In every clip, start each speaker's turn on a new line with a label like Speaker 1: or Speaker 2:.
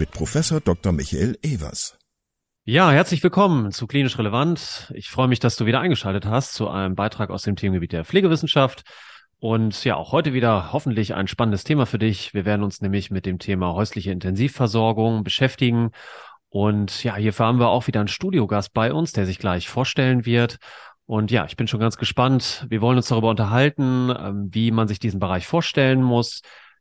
Speaker 1: mit Professor Dr. Michael Evers.
Speaker 2: Ja, herzlich willkommen zu Klinisch Relevant. Ich freue mich, dass du wieder eingeschaltet hast zu einem Beitrag aus dem Themengebiet der Pflegewissenschaft. Und ja, auch heute wieder hoffentlich ein spannendes Thema für dich. Wir werden uns nämlich mit dem Thema häusliche Intensivversorgung beschäftigen. Und ja, hierfür haben wir auch wieder einen Studiogast bei uns, der sich gleich vorstellen wird. Und ja, ich bin schon ganz gespannt. Wir wollen uns darüber unterhalten, ähm, wie man sich diesen Bereich vorstellen muss,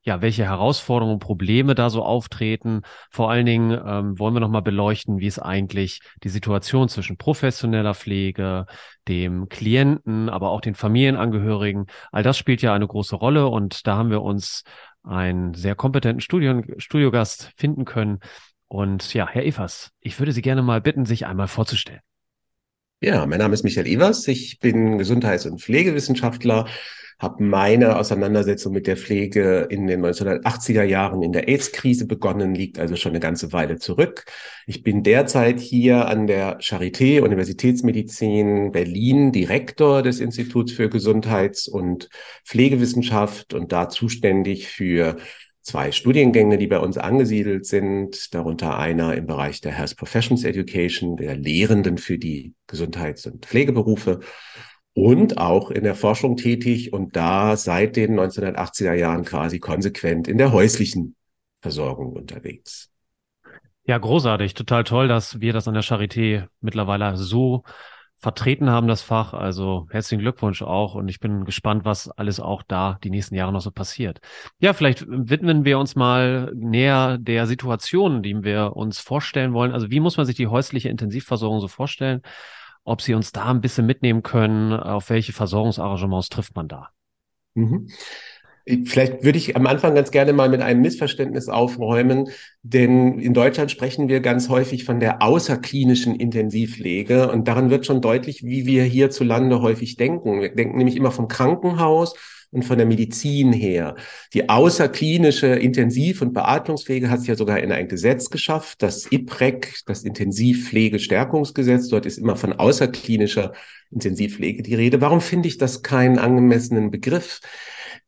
Speaker 2: ja, welche Herausforderungen und Probleme da so auftreten. Vor allen Dingen ähm, wollen wir nochmal beleuchten, wie es eigentlich die Situation zwischen professioneller Pflege, dem Klienten, aber auch den Familienangehörigen, all das spielt ja eine große Rolle und da haben wir uns einen sehr kompetenten Studion, Studiogast finden können. Und ja, Herr Evers, ich würde Sie gerne mal bitten, sich einmal vorzustellen.
Speaker 3: Ja, mein Name ist Michael Evers. Ich bin Gesundheits- und Pflegewissenschaftler, habe meine Auseinandersetzung mit der Pflege in den 1980er Jahren in der AIDS-Krise begonnen, liegt also schon eine ganze Weile zurück. Ich bin derzeit hier an der Charité Universitätsmedizin Berlin Direktor des Instituts für Gesundheits- und Pflegewissenschaft und da zuständig für zwei Studiengänge, die bei uns angesiedelt sind, darunter einer im Bereich der Health Professions Education, der Lehrenden für die Gesundheits- und Pflegeberufe und auch in der Forschung tätig und da seit den 1980er Jahren quasi konsequent in der häuslichen Versorgung unterwegs.
Speaker 2: Ja, großartig, total toll, dass wir das an der Charité mittlerweile so vertreten haben, das Fach. Also herzlichen Glückwunsch auch und ich bin gespannt, was alles auch da die nächsten Jahre noch so passiert. Ja, vielleicht widmen wir uns mal näher der Situation, die wir uns vorstellen wollen. Also wie muss man sich die häusliche Intensivversorgung so vorstellen? ob Sie uns da ein bisschen mitnehmen können, auf welche Versorgungsarrangements trifft man da?
Speaker 3: Mhm. Vielleicht würde ich am Anfang ganz gerne mal mit einem Missverständnis aufräumen, denn in Deutschland sprechen wir ganz häufig von der außerklinischen Intensivpflege und daran wird schon deutlich, wie wir hierzulande häufig denken. Wir denken nämlich immer vom Krankenhaus und von der Medizin her. Die außerklinische Intensiv- und Beatmungspflege hat es ja sogar in ein Gesetz geschafft, das IPREC, das Intensivpflegestärkungsgesetz. Dort ist immer von außerklinischer Intensivpflege die Rede. Warum finde ich das keinen angemessenen Begriff?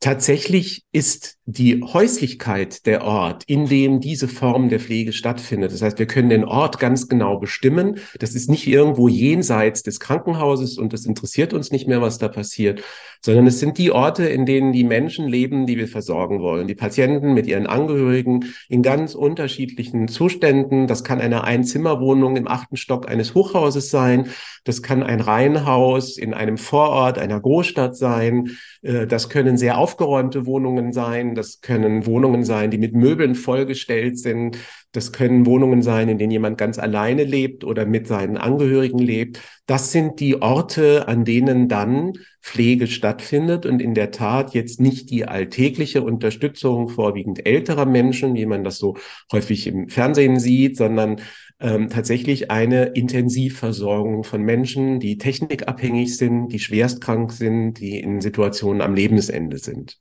Speaker 3: Tatsächlich ist die Häuslichkeit der Ort, in dem diese Form der Pflege stattfindet. Das heißt, wir können den Ort ganz genau bestimmen. Das ist nicht irgendwo jenseits des Krankenhauses und das interessiert uns nicht mehr, was da passiert, sondern es sind die Orte, in denen die Menschen leben, die wir versorgen wollen. Die Patienten mit ihren Angehörigen in ganz unterschiedlichen Zuständen. Das kann eine Einzimmerwohnung im achten Stock eines Hochhauses sein. Das kann ein Reihenhaus in einem Vorort einer Großstadt sein. Äh, das können sehr aufgeräumte Wohnungen sein. Das können Wohnungen sein, die mit Möbeln vollgestellt sind. Das können Wohnungen sein, in denen jemand ganz alleine lebt oder mit seinen Angehörigen lebt. Das sind die Orte, an denen dann Pflege stattfindet und in der Tat jetzt nicht die alltägliche Unterstützung vorwiegend älterer Menschen, wie man das so häufig im Fernsehen sieht, sondern ähm, tatsächlich eine Intensivversorgung von Menschen, die technikabhängig sind, die schwerstkrank sind, die in Situationen am Lebensende sind.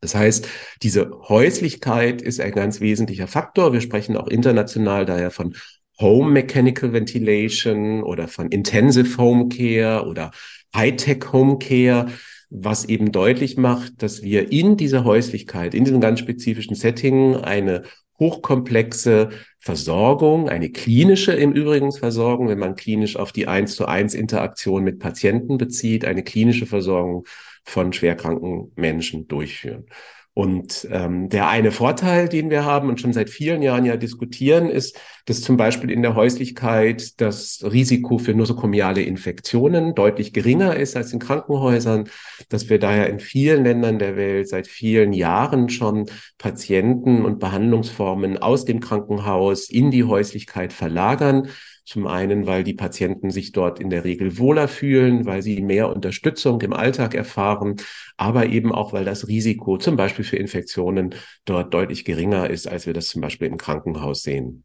Speaker 3: Das heißt, diese Häuslichkeit ist ein ganz wesentlicher Faktor. Wir sprechen auch international daher von Home Mechanical Ventilation oder von Intensive Home Care oder Hightech Home Care, was eben deutlich macht, dass wir in dieser Häuslichkeit, in diesem ganz spezifischen Setting eine hochkomplexe Versorgung, eine klinische im Übrigen Versorgung, wenn man klinisch auf die eins zu eins Interaktion mit Patienten bezieht, eine klinische Versorgung von schwerkranken Menschen durchführen. Und ähm, der eine Vorteil, den wir haben und schon seit vielen Jahren ja diskutieren, ist, dass zum Beispiel in der Häuslichkeit das Risiko für nosokomiale Infektionen deutlich geringer ist als in Krankenhäusern, dass wir daher in vielen Ländern der Welt seit vielen Jahren schon Patienten und Behandlungsformen aus dem Krankenhaus in die Häuslichkeit verlagern. Zum einen, weil die Patienten sich dort in der Regel wohler fühlen, weil sie mehr Unterstützung im Alltag erfahren, aber eben auch, weil das Risiko zum Beispiel für Infektionen dort deutlich geringer ist, als wir das zum Beispiel im Krankenhaus sehen.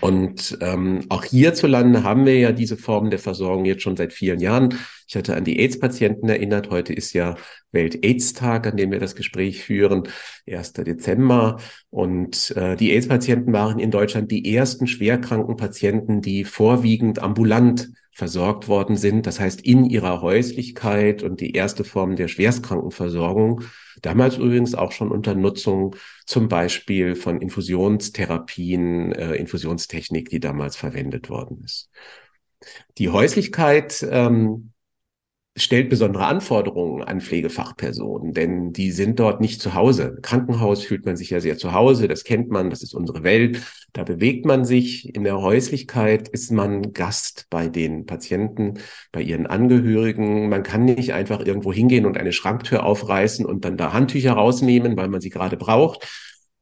Speaker 3: Und ähm, auch hierzulande haben wir ja diese Form der Versorgung jetzt schon seit vielen Jahren. Ich hatte an die AIDS-Patienten erinnert. Heute ist ja Welt-AIDS-Tag, an dem wir das Gespräch führen, 1. Dezember. Und äh, die AIDS-Patienten waren in Deutschland die ersten schwerkranken Patienten, die vorwiegend ambulant versorgt worden sind. Das heißt, in ihrer Häuslichkeit und die erste Form der Schwerstkrankenversorgung Damals übrigens auch schon unter Nutzung zum Beispiel von Infusionstherapien, äh, Infusionstechnik, die damals verwendet worden ist. Die Häuslichkeit ähm, stellt besondere Anforderungen an Pflegefachpersonen, denn die sind dort nicht zu Hause. Im Krankenhaus fühlt man sich ja sehr zu Hause, das kennt man, das ist unsere Welt, da bewegt man sich. In der Häuslichkeit ist man Gast bei den Patienten, bei ihren Angehörigen. Man kann nicht einfach irgendwo hingehen und eine Schranktür aufreißen und dann da Handtücher rausnehmen, weil man sie gerade braucht,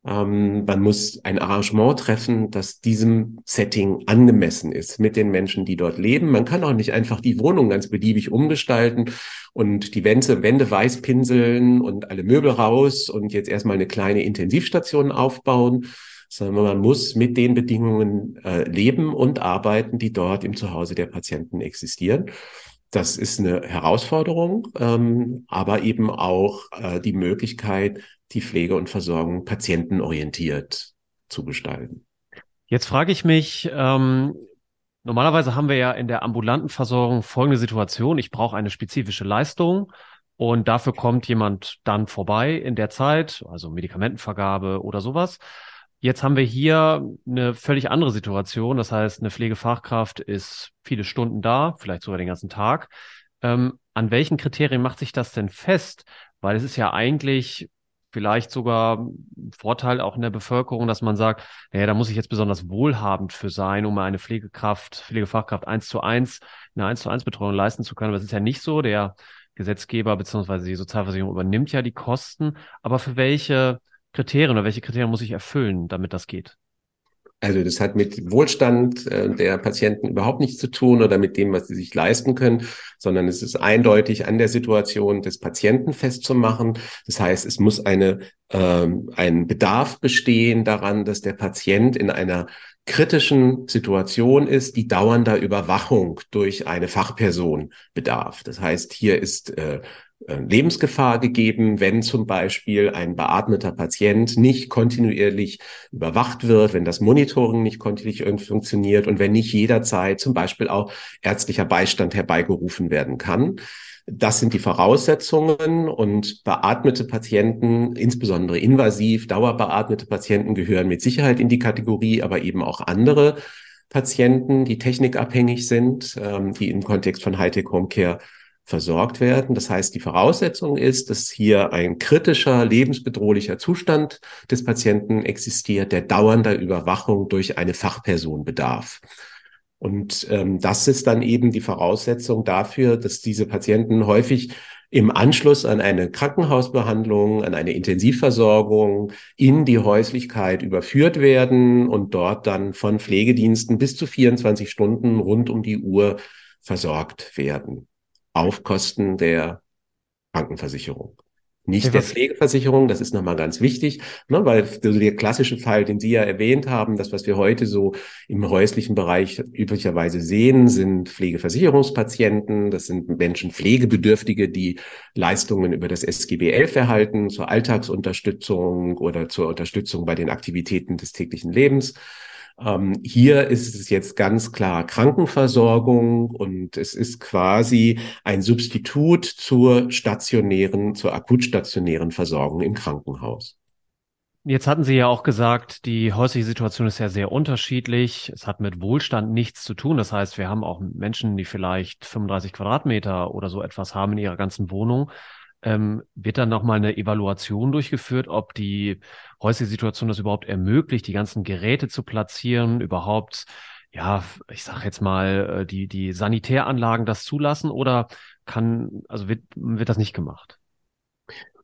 Speaker 3: ähm, man muss ein Arrangement treffen, das diesem Setting angemessen ist mit den Menschen, die dort leben. Man kann auch nicht einfach die Wohnung ganz beliebig umgestalten und die Wände, Wände weiß pinseln und alle Möbel raus und jetzt erstmal eine kleine Intensivstation aufbauen, sondern man muss mit den Bedingungen äh, leben und arbeiten, die dort im Zuhause der Patienten existieren. Das ist eine Herausforderung, ähm, aber eben auch äh, die Möglichkeit, die Pflege und Versorgung patientenorientiert zu gestalten.
Speaker 2: Jetzt frage ich mich, ähm, normalerweise haben wir ja in der ambulanten Versorgung folgende Situation. Ich brauche eine spezifische Leistung und dafür kommt jemand dann vorbei in der Zeit, also Medikamentenvergabe oder sowas. Jetzt haben wir hier eine völlig andere Situation. Das heißt, eine Pflegefachkraft ist viele Stunden da, vielleicht sogar den ganzen Tag. Ähm, an welchen Kriterien macht sich das denn fest? Weil es ist ja eigentlich vielleicht sogar ein Vorteil auch in der Bevölkerung, dass man sagt, naja, da muss ich jetzt besonders wohlhabend für sein, um eine Pflegekraft, Pflegefachkraft eins zu eins, eine eins zu eins Betreuung leisten zu können. Aber es ist ja nicht so. Der Gesetzgeber beziehungsweise die Sozialversicherung übernimmt ja die Kosten. Aber für welche Kriterien oder welche Kriterien muss ich erfüllen, damit das geht?
Speaker 3: Also das hat mit Wohlstand äh, der Patienten überhaupt nichts zu tun oder mit dem, was sie sich leisten können, sondern es ist eindeutig an der Situation des Patienten festzumachen. Das heißt, es muss eine, ähm, ein Bedarf bestehen daran, dass der Patient in einer kritischen Situation ist, die dauernder Überwachung durch eine Fachperson bedarf. Das heißt, hier ist äh, Lebensgefahr gegeben, wenn zum Beispiel ein beatmeter Patient nicht kontinuierlich überwacht wird, wenn das Monitoring nicht kontinuierlich funktioniert und wenn nicht jederzeit zum Beispiel auch ärztlicher Beistand herbeigerufen werden kann. Das sind die Voraussetzungen und beatmete Patienten, insbesondere invasiv, dauerbeatmete Patienten gehören mit Sicherheit in die Kategorie, aber eben auch andere Patienten, die technikabhängig sind, ähm, die im Kontext von Hightech Home Care versorgt werden. Das heißt, die Voraussetzung ist, dass hier ein kritischer, lebensbedrohlicher Zustand des Patienten existiert, der dauernder Überwachung durch eine Fachperson bedarf. Und ähm, das ist dann eben die Voraussetzung dafür, dass diese Patienten häufig im Anschluss an eine Krankenhausbehandlung, an eine Intensivversorgung in die Häuslichkeit überführt werden und dort dann von Pflegediensten bis zu 24 Stunden rund um die Uhr versorgt werden auf Kosten der Krankenversicherung. Nicht der Pflegeversicherung, das ist nochmal ganz wichtig, ne, weil der klassische Fall, den Sie ja erwähnt haben, das, was wir heute so im häuslichen Bereich üblicherweise sehen, sind Pflegeversicherungspatienten, das sind Menschen, Pflegebedürftige, die Leistungen über das SGB 11 erhalten, zur Alltagsunterstützung oder zur Unterstützung bei den Aktivitäten des täglichen Lebens. Ähm, hier ist es jetzt ganz klar Krankenversorgung und es ist quasi ein Substitut zur stationären, zur akutstationären Versorgung im Krankenhaus.
Speaker 2: Jetzt hatten Sie ja auch gesagt, die häusliche Situation ist ja sehr unterschiedlich. Es hat mit Wohlstand nichts zu tun. Das heißt, wir haben auch Menschen, die vielleicht 35 Quadratmeter oder so etwas haben in ihrer ganzen Wohnung. Ähm, wird dann nochmal eine Evaluation durchgeführt, ob die häusliche Situation das überhaupt ermöglicht, die ganzen Geräte zu platzieren, überhaupt, ja, ich sag jetzt mal, äh, die, die Sanitäranlagen das zulassen oder kann, also wird, wird das nicht gemacht?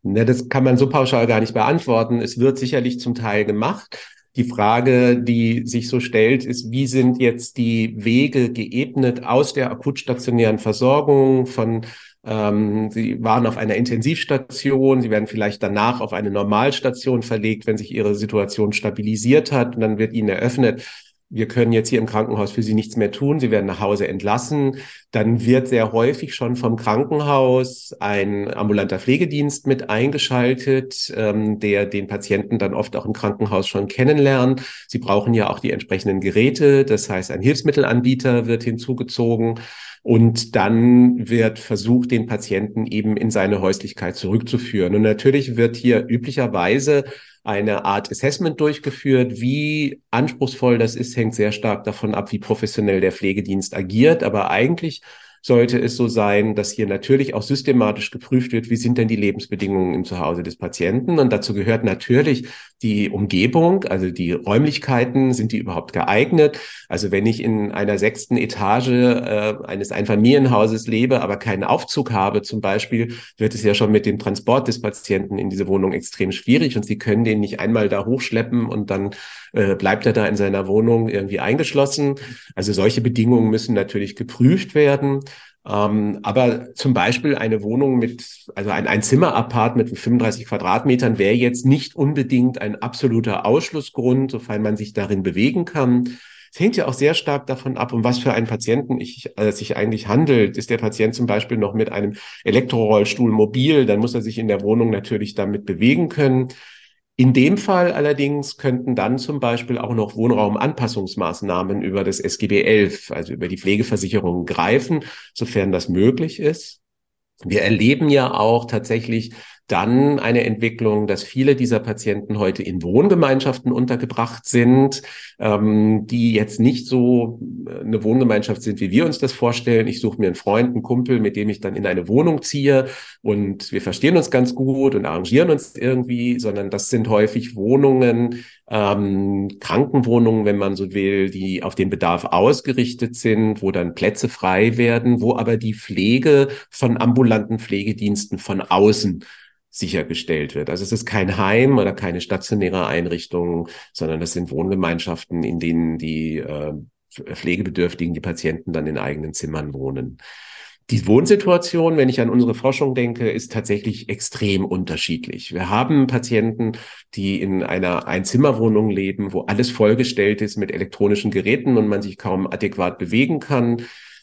Speaker 3: Ne, das kann man so pauschal gar nicht beantworten. Es wird sicherlich zum Teil gemacht. Die Frage, die sich so stellt, ist, wie sind jetzt die Wege geebnet aus der akutstationären Versorgung von ähm, Sie waren auf einer Intensivstation, Sie werden vielleicht danach auf eine Normalstation verlegt, wenn sich Ihre Situation stabilisiert hat. Und dann wird Ihnen eröffnet, wir können jetzt hier im Krankenhaus für Sie nichts mehr tun, Sie werden nach Hause entlassen, dann wird sehr häufig schon vom Krankenhaus ein ambulanter Pflegedienst mit eingeschaltet, ähm, der den Patienten dann oft auch im Krankenhaus schon kennenlernt. Sie brauchen ja auch die entsprechenden Geräte, das heißt, ein Hilfsmittelanbieter wird hinzugezogen. Und dann wird versucht, den Patienten eben in seine Häuslichkeit zurückzuführen. Und natürlich wird hier üblicherweise eine Art Assessment durchgeführt. Wie anspruchsvoll das ist, hängt sehr stark davon ab, wie professionell der Pflegedienst agiert. Aber eigentlich sollte es so sein, dass hier natürlich auch systematisch geprüft wird, wie sind denn die Lebensbedingungen im Zuhause des Patienten. Und dazu gehört natürlich die Umgebung, also die Räumlichkeiten, sind die überhaupt geeignet? Also wenn ich in einer sechsten Etage äh, eines Einfamilienhauses lebe, aber keinen Aufzug habe zum Beispiel, wird es ja schon mit dem Transport des Patienten in diese Wohnung extrem schwierig und Sie können den nicht einmal da hochschleppen und dann äh, bleibt er da in seiner Wohnung irgendwie eingeschlossen. Also solche Bedingungen müssen natürlich geprüft werden. Ähm, aber zum Beispiel eine Wohnung mit, also ein, ein Zimmerapart mit 35 Quadratmetern wäre jetzt nicht unbedingt ein absoluter Ausschlussgrund, sofern man sich darin bewegen kann. Es hängt ja auch sehr stark davon ab, um was für einen Patienten ich, äh, sich eigentlich handelt. Ist der Patient zum Beispiel noch mit einem Elektrorollstuhl mobil, dann muss er sich in der Wohnung natürlich damit bewegen können. In dem Fall allerdings könnten dann zum Beispiel auch noch Wohnraumanpassungsmaßnahmen über das SGB 11, also über die Pflegeversicherung greifen, sofern das möglich ist. Wir erleben ja auch tatsächlich dann eine Entwicklung, dass viele dieser Patienten heute in Wohngemeinschaften untergebracht sind, ähm, die jetzt nicht so äh, eine Wohngemeinschaft sind, wie wir uns das vorstellen. Ich suche mir einen Freund, einen Kumpel, mit dem ich dann in eine Wohnung ziehe und wir verstehen uns ganz gut und arrangieren uns irgendwie, sondern das sind häufig Wohnungen, ähm, Krankenwohnungen, wenn man so will, die auf den Bedarf ausgerichtet sind, wo dann Plätze frei werden, wo aber die Pflege von ambulanten Pflegediensten von außen sichergestellt wird. Also es ist kein Heim oder keine stationäre Einrichtung, sondern das sind Wohngemeinschaften, in denen die äh, Pflegebedürftigen, die Patienten dann in eigenen Zimmern wohnen. Die Wohnsituation, wenn ich an unsere Forschung denke, ist tatsächlich extrem unterschiedlich. Wir haben Patienten, die in einer Einzimmerwohnung leben, wo alles vollgestellt ist mit elektronischen Geräten und man sich kaum adäquat bewegen kann.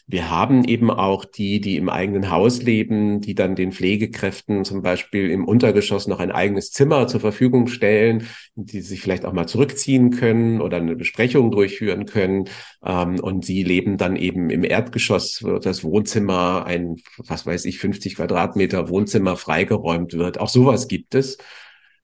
Speaker 3: Wir haben eben auch die, die im eigenen Haus leben, die dann den Pflegekräften zum Beispiel im Untergeschoss noch ein eigenes Zimmer zur Verfügung stellen, die sich vielleicht auch mal zurückziehen können oder eine Besprechung durchführen können. Ähm, und sie leben dann eben im Erdgeschoss, wo das Wohnzimmer, ein, was weiß ich, 50 Quadratmeter Wohnzimmer freigeräumt wird. Auch sowas gibt es.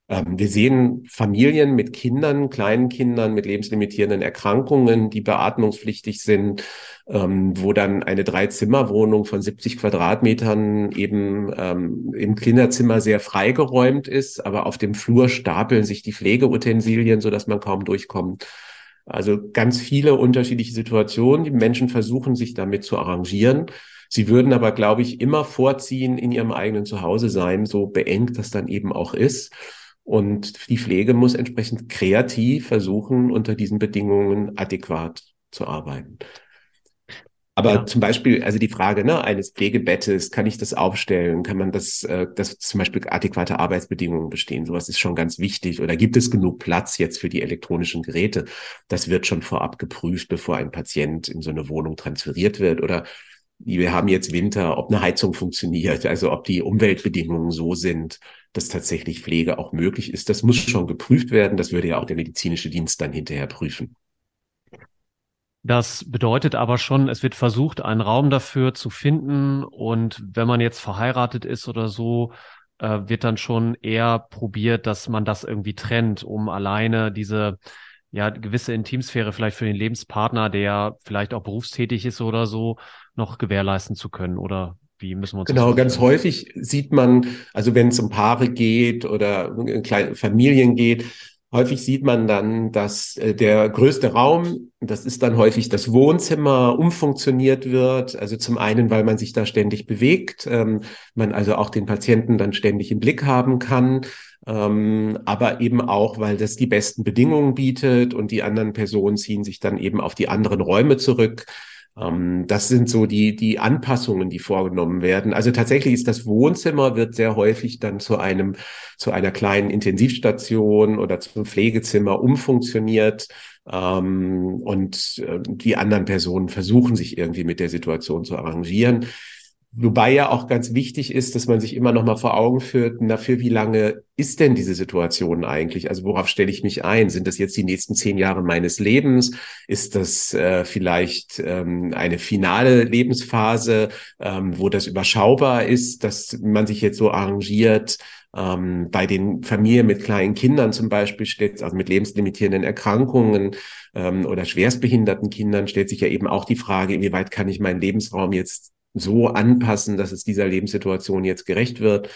Speaker 3: Ähm, wir sehen Familien mit Kindern, kleinen Kindern mit lebenslimitierenden Erkrankungen, die beatmungspflichtig sind, ähm, wo dann eine Dreizimmerwohnung von 70 Quadratmetern eben ähm, im Kinderzimmer sehr freigeräumt ist, aber auf dem Flur stapeln sich die Pflegeutensilien, so dass man kaum durchkommt. Also ganz viele unterschiedliche Situationen. Die Menschen versuchen sich damit zu arrangieren. Sie würden aber, glaube ich, immer vorziehen, in ihrem eigenen Zuhause sein, so beengt das dann eben auch ist. Und die Pflege muss entsprechend kreativ versuchen, unter diesen Bedingungen adäquat zu arbeiten. Aber ja. zum Beispiel, also die Frage ne, eines Pflegebettes, kann ich das aufstellen? Kann man das, äh, dass zum Beispiel adäquate Arbeitsbedingungen bestehen? Sowas ist schon ganz wichtig. Oder gibt es genug Platz jetzt für die elektronischen Geräte? Das wird schon vorab geprüft, bevor ein Patient in so eine Wohnung transferiert wird. Oder wir haben jetzt Winter, ob eine Heizung funktioniert, also ob die Umweltbedingungen so sind, dass tatsächlich Pflege auch möglich ist. Das muss schon geprüft werden. Das würde ja auch der medizinische Dienst dann hinterher prüfen.
Speaker 2: Das bedeutet aber schon, es wird versucht, einen Raum dafür zu finden. Und wenn man jetzt verheiratet ist oder so, äh, wird dann schon eher probiert, dass man das irgendwie trennt, um alleine diese ja gewisse Intimsphäre vielleicht für den Lebenspartner, der vielleicht auch berufstätig ist oder so, noch gewährleisten zu können. Oder Wie müssen wir uns
Speaker 3: Genau, ganz häufig sieht man, also wenn es um Paare geht oder kleine Familien geht, häufig sieht man dann, dass äh, der größte Raum, das ist dann häufig das Wohnzimmer, umfunktioniert wird. Also zum einen, weil man sich da ständig bewegt, ähm, man also auch den Patienten dann ständig im Blick haben kann ähm, aber eben auch, weil das die besten Bedingungen bietet und die anderen Personen ziehen sich dann eben auf die anderen Räume zurück. Ähm, das sind so die, die Anpassungen, die vorgenommen werden. Also tatsächlich ist das Wohnzimmer wird sehr häufig dann zu einem, zu einer kleinen Intensivstation oder zum Pflegezimmer umfunktioniert. Ähm, und äh, die anderen Personen versuchen sich irgendwie mit der Situation zu arrangieren. Wobei ja auch ganz wichtig ist, dass man sich immer noch mal vor Augen führt, na, für wie lange ist denn diese Situation eigentlich? Also worauf stelle ich mich ein? Sind das jetzt die nächsten zehn Jahre meines Lebens? Ist das äh, vielleicht ähm, eine finale Lebensphase, ähm, wo das überschaubar ist, dass man sich jetzt so arrangiert? Ähm, bei den Familien mit kleinen Kindern zum Beispiel steht, also mit lebenslimitierenden Erkrankungen ähm, oder schwerstbehinderten Kindern, stellt sich ja eben auch die Frage, inwieweit kann ich meinen Lebensraum jetzt so anpassen, dass es dieser Lebenssituation jetzt gerecht wird.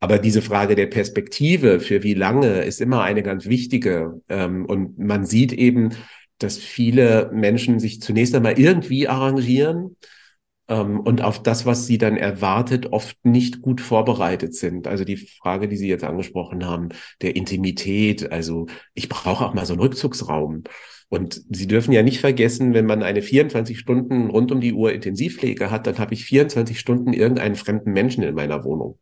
Speaker 3: Aber diese Frage der Perspektive, für wie lange, ist immer eine ganz wichtige. Ähm, und man sieht eben, dass viele Menschen sich zunächst einmal irgendwie arrangieren ähm, und auf das, was sie dann erwartet, oft nicht gut vorbereitet sind. Also die Frage, die Sie jetzt angesprochen haben, der Intimität. Also ich brauche auch mal so einen Rückzugsraum. Und Sie dürfen ja nicht vergessen, wenn man eine 24 Stunden rund um die Uhr Intensivpflege hat, dann habe ich 24 Stunden irgendeinen fremden Menschen in meiner Wohnung,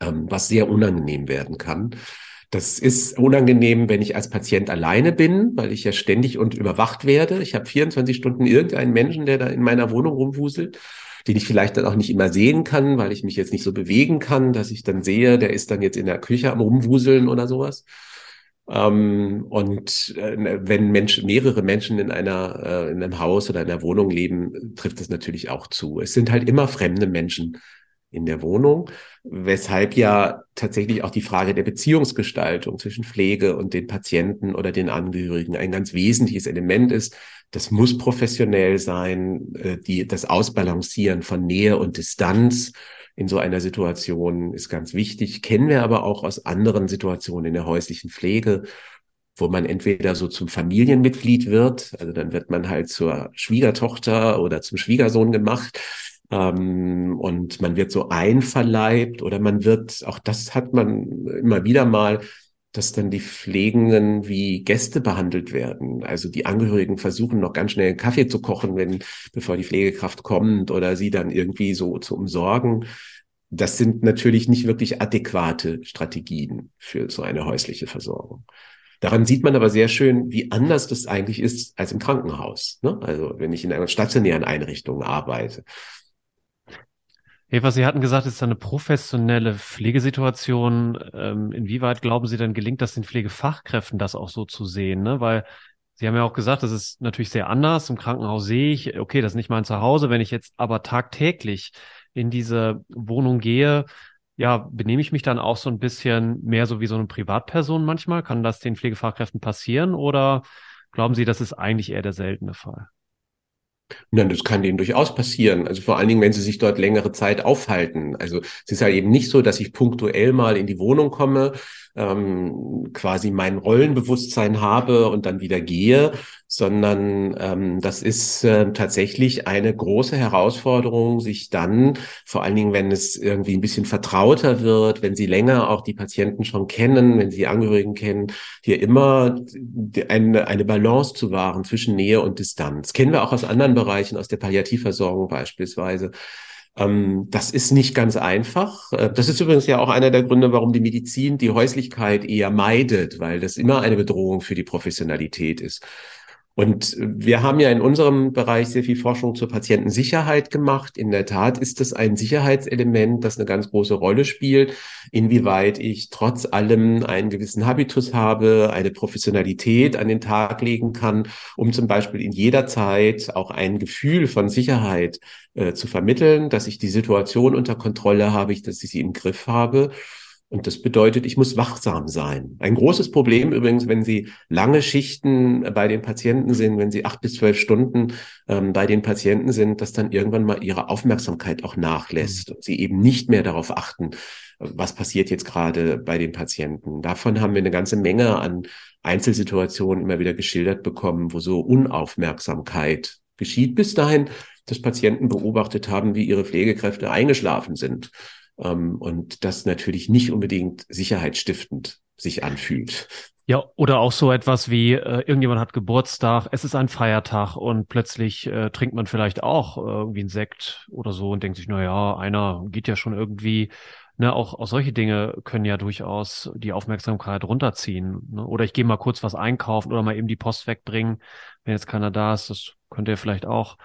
Speaker 3: ähm, was sehr unangenehm werden kann. Das ist unangenehm, wenn ich als Patient alleine bin, weil ich ja ständig und überwacht werde. Ich habe 24 Stunden irgendeinen Menschen, der da in meiner Wohnung rumwuselt, den ich vielleicht dann auch nicht immer sehen kann, weil ich mich jetzt nicht so bewegen kann, dass ich dann sehe, der ist dann jetzt in der Küche am Rumwuseln oder sowas. Ähm, und äh, wenn Menschen, mehrere Menschen in einer, äh, in einem Haus oder in einer Wohnung leben, trifft das natürlich auch zu. Es sind halt immer fremde Menschen in der Wohnung, weshalb ja tatsächlich auch die Frage der Beziehungsgestaltung zwischen Pflege und den Patienten oder den Angehörigen ein ganz wesentliches Element ist. Das muss professionell sein, äh, die, das Ausbalancieren von Nähe und Distanz in so einer Situation ist ganz wichtig. Kennen wir aber auch aus anderen Situationen in der häuslichen Pflege, wo man entweder so zum Familienmitglied wird, also dann wird man halt zur Schwiegertochter oder zum Schwiegersohn gemacht. Ähm, und man wird so einverleibt oder man wird, auch das hat man immer wieder mal, dass dann die Pflegenden wie Gäste behandelt werden. Also die Angehörigen versuchen noch ganz schnell einen Kaffee zu kochen, wenn, bevor die Pflegekraft kommt oder sie dann irgendwie so zu umsorgen. Das sind natürlich nicht wirklich adäquate Strategien für so eine häusliche Versorgung. Daran sieht man aber sehr schön, wie anders das eigentlich ist als im Krankenhaus. Ne? Also wenn ich in einer stationären Einrichtung arbeite.
Speaker 2: Eva, Sie hatten gesagt, es ist eine professionelle Pflegesituation. Ähm, inwieweit glauben Sie denn, gelingt das den Pflegefachkräften, das auch so zu sehen? Ne? Weil Sie haben ja auch gesagt, das ist natürlich sehr anders. Im Krankenhaus sehe ich, okay, das ist nicht mein Zuhause. Wenn ich jetzt aber tagtäglich in diese Wohnung gehe, ja, benehme ich mich dann auch so ein bisschen mehr so wie so eine Privatperson manchmal? Kann das den Pflegefachkräften passieren oder glauben Sie, das ist eigentlich eher der seltene Fall?
Speaker 3: Nein, das kann denen durchaus passieren. Also vor allen Dingen, wenn sie sich dort längere Zeit aufhalten. Also es ist halt eben nicht so, dass ich punktuell mal in die Wohnung komme, ähm, quasi mein Rollenbewusstsein habe und dann wieder gehe, sondern ähm, das ist äh, tatsächlich eine große Herausforderung, sich dann, vor allen Dingen, wenn es irgendwie ein bisschen vertrauter wird, wenn sie länger auch die Patienten schon kennen, wenn sie die Angehörigen kennen, hier immer eine, eine Balance zu wahren zwischen Nähe und Distanz. Kennen wir auch aus anderen Bereichen, aus der Palliativversorgung beispielsweise. Ähm, das ist nicht ganz einfach. Äh, das ist übrigens ja auch einer der Gründe, warum die Medizin die Häuslichkeit eher meidet, weil das immer eine Bedrohung für die Professionalität ist. Und wir haben ja in unserem Bereich sehr viel Forschung zur Patientensicherheit gemacht. In der Tat ist das ein Sicherheitselement, das eine ganz große Rolle spielt, inwieweit ich trotz allem einen gewissen Habitus habe, eine Professionalität an den Tag legen kann, um zum Beispiel in jeder Zeit auch ein Gefühl von Sicherheit äh, zu vermitteln, dass ich die Situation unter Kontrolle habe, dass ich sie im Griff habe Und das bedeutet, ich muss wachsam sein. Ein großes Problem übrigens, wenn Sie lange Schichten bei den Patienten sind, wenn Sie acht bis zwölf Stunden ähm, bei den Patienten sind, dass dann irgendwann mal Ihre Aufmerksamkeit auch nachlässt mhm. und Sie eben nicht mehr darauf achten, was passiert jetzt gerade bei den Patienten. Davon haben wir eine ganze Menge an Einzelsituationen immer wieder geschildert bekommen, wo so Unaufmerksamkeit geschieht, bis dahin, dass Patienten beobachtet haben, wie ihre Pflegekräfte eingeschlafen sind. Ähm, und das natürlich nicht unbedingt sicherheitsstiftend sich anfühlt.
Speaker 2: Ja, oder auch so etwas wie, äh, irgendjemand hat Geburtstag, es ist ein Feiertag und plötzlich äh, trinkt man vielleicht auch äh, irgendwie einen Sekt oder so und denkt sich, na ja, einer geht ja schon irgendwie. Ne, auch, auch solche Dinge können ja durchaus die Aufmerksamkeit runterziehen. Ne? Oder ich gehe mal kurz was einkaufen oder mal eben die Post wegbringen, wenn jetzt keiner da ist. Das könnte ja vielleicht auch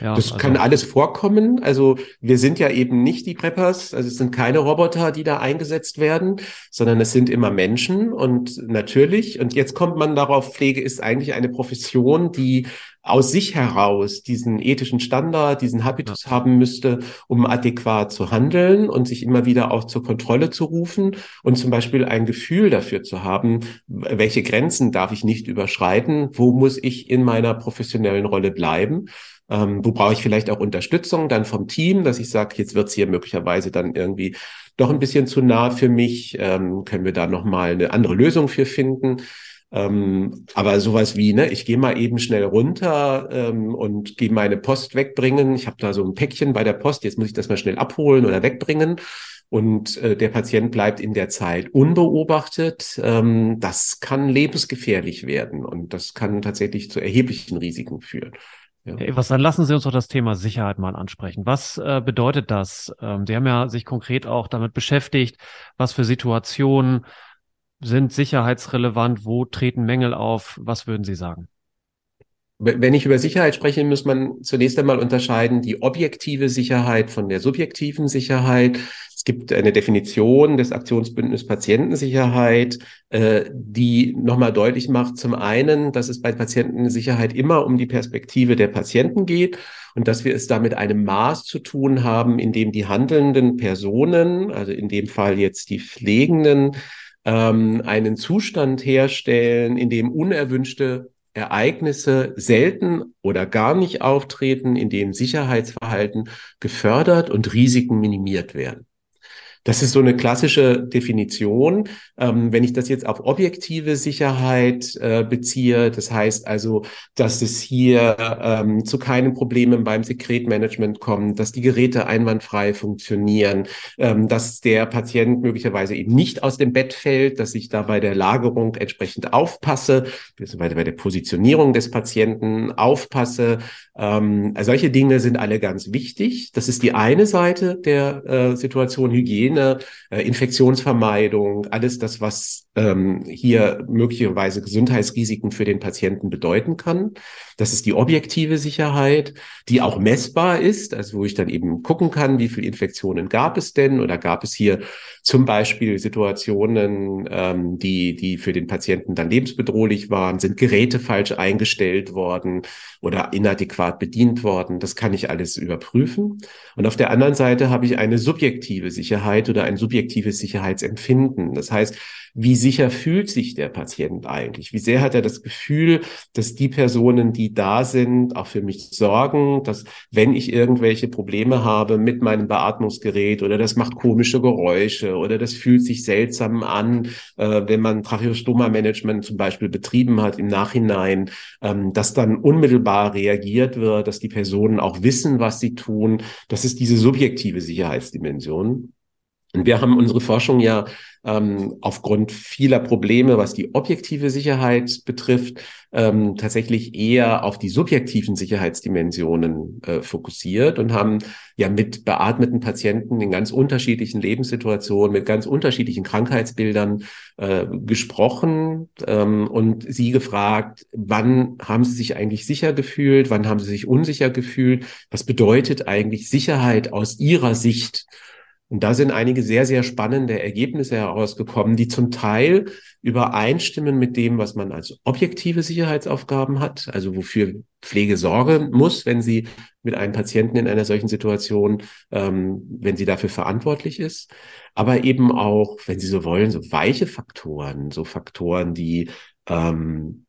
Speaker 3: ja, das also. kann alles vorkommen. Also wir sind ja eben nicht die Preppers, also es sind keine Roboter, die da eingesetzt werden, sondern es sind immer Menschen und natürlich, und jetzt kommt man darauf, Pflege ist eigentlich eine Profession, die aus sich heraus diesen ethischen Standard, diesen Habitus ja. haben müsste, um adäquat zu handeln und sich immer wieder auch zur Kontrolle zu rufen und zum Beispiel ein Gefühl dafür zu haben, welche Grenzen darf ich nicht überschreiten, wo muss ich in meiner professionellen Rolle bleiben. Ähm, wo brauche ich vielleicht auch Unterstützung dann vom Team, dass ich sage, jetzt wird's hier möglicherweise dann irgendwie doch ein bisschen zu nah für mich. Ähm, können wir da nochmal eine andere Lösung für finden? Ähm, aber sowas wie, ne, ich gehe mal eben schnell runter ähm, und gehe meine Post wegbringen. Ich habe da so ein Päckchen bei der Post, jetzt muss ich das mal schnell abholen oder wegbringen. Und äh, der Patient bleibt in der Zeit unbeobachtet. Ähm, das kann lebensgefährlich werden und das kann tatsächlich zu erheblichen Risiken führen.
Speaker 2: Ja. Was, dann lassen Sie uns doch das Thema Sicherheit mal ansprechen. Was äh, bedeutet das? Ähm, Sie haben ja sich konkret auch damit beschäftigt, was für Situationen sind sicherheitsrelevant, wo treten Mängel auf? Was würden Sie sagen?
Speaker 3: Wenn ich über Sicherheit spreche, muss man zunächst einmal unterscheiden die objektive Sicherheit von der subjektiven Sicherheit. Gibt eine Definition des Aktionsbündnis Patientensicherheit, äh, die nochmal deutlich macht, zum einen, dass es bei Patientensicherheit immer um die Perspektive der Patienten geht und dass wir es da mit einem Maß zu tun haben, in dem die handelnden Personen, also in dem Fall jetzt die Pflegenden, ähm, einen Zustand herstellen, in dem unerwünschte Ereignisse selten oder gar nicht auftreten, in dem Sicherheitsverhalten gefördert und Risiken minimiert werden. Das ist so eine klassische Definition. Ähm, wenn ich das jetzt auf objektive Sicherheit äh, beziehe, das heißt also, dass es hier ähm, zu keinen Problemen beim Sekretmanagement kommt, dass die Geräte einwandfrei funktionieren, ähm, dass der Patient möglicherweise eben nicht aus dem Bett fällt, dass ich da bei der Lagerung entsprechend aufpasse, beziehungsweise bei der Positionierung des Patienten aufpasse. Ähm, solche Dinge sind alle ganz wichtig. Das ist die eine Seite der äh, Situation Hygiene. Hygiene, äh, Infektionsvermeidung, alles das, was ähm, hier möglicherweise Gesundheitsrisiken für den Patienten bedeuten kann. Das ist die objektive Sicherheit, die auch messbar ist, also wo ich dann eben gucken kann, wie viele Infektionen gab es denn oder gab es hier zum Beispiel Situationen, ähm, die, die für den Patienten dann lebensbedrohlich waren, sind Geräte falsch eingestellt worden oder inadäquat bedient worden. Das kann ich alles überprüfen. Und auf der anderen Seite habe ich eine subjektive Sicherheit oder ein subjektives Sicherheitsempfinden. Das heißt, wie sicher fühlt sich der Patient eigentlich? Wie sehr hat er das Gefühl, dass die Personen, die da sind, auch für mich sorgen, dass wenn ich irgendwelche Probleme habe mit meinem Beatmungsgerät oder das macht komische Geräusche oder das fühlt sich seltsam an, äh, wenn man Tracheostoma-Management zum Beispiel betrieben hat im Nachhinein, ähm, dass dann unmittelbar reagiert wird, dass die Personen auch wissen, was sie tun. Das ist diese subjektive Sicherheitsdimension. Und wir haben unsere Forschung ja ähm, aufgrund vieler Probleme, was die objektive Sicherheit betrifft, ähm, tatsächlich eher auf die subjektiven Sicherheitsdimensionen äh, fokussiert und haben ja mit beatmeten Patienten in ganz unterschiedlichen Lebenssituationen, mit ganz unterschiedlichen Krankheitsbildern äh, gesprochen ähm, und sie gefragt, wann haben sie sich eigentlich sicher gefühlt, wann haben sie sich unsicher gefühlt, was bedeutet eigentlich Sicherheit aus ihrer Sicht? Und da sind einige sehr, sehr spannende Ergebnisse herausgekommen, die zum Teil übereinstimmen mit dem, was man als objektive Sicherheitsaufgaben hat, also wofür Pflege sorgen muss, wenn sie mit einem Patienten in einer solchen Situation, ähm, wenn sie dafür verantwortlich ist, aber eben auch, wenn Sie so wollen, so weiche Faktoren, so Faktoren, die ähm,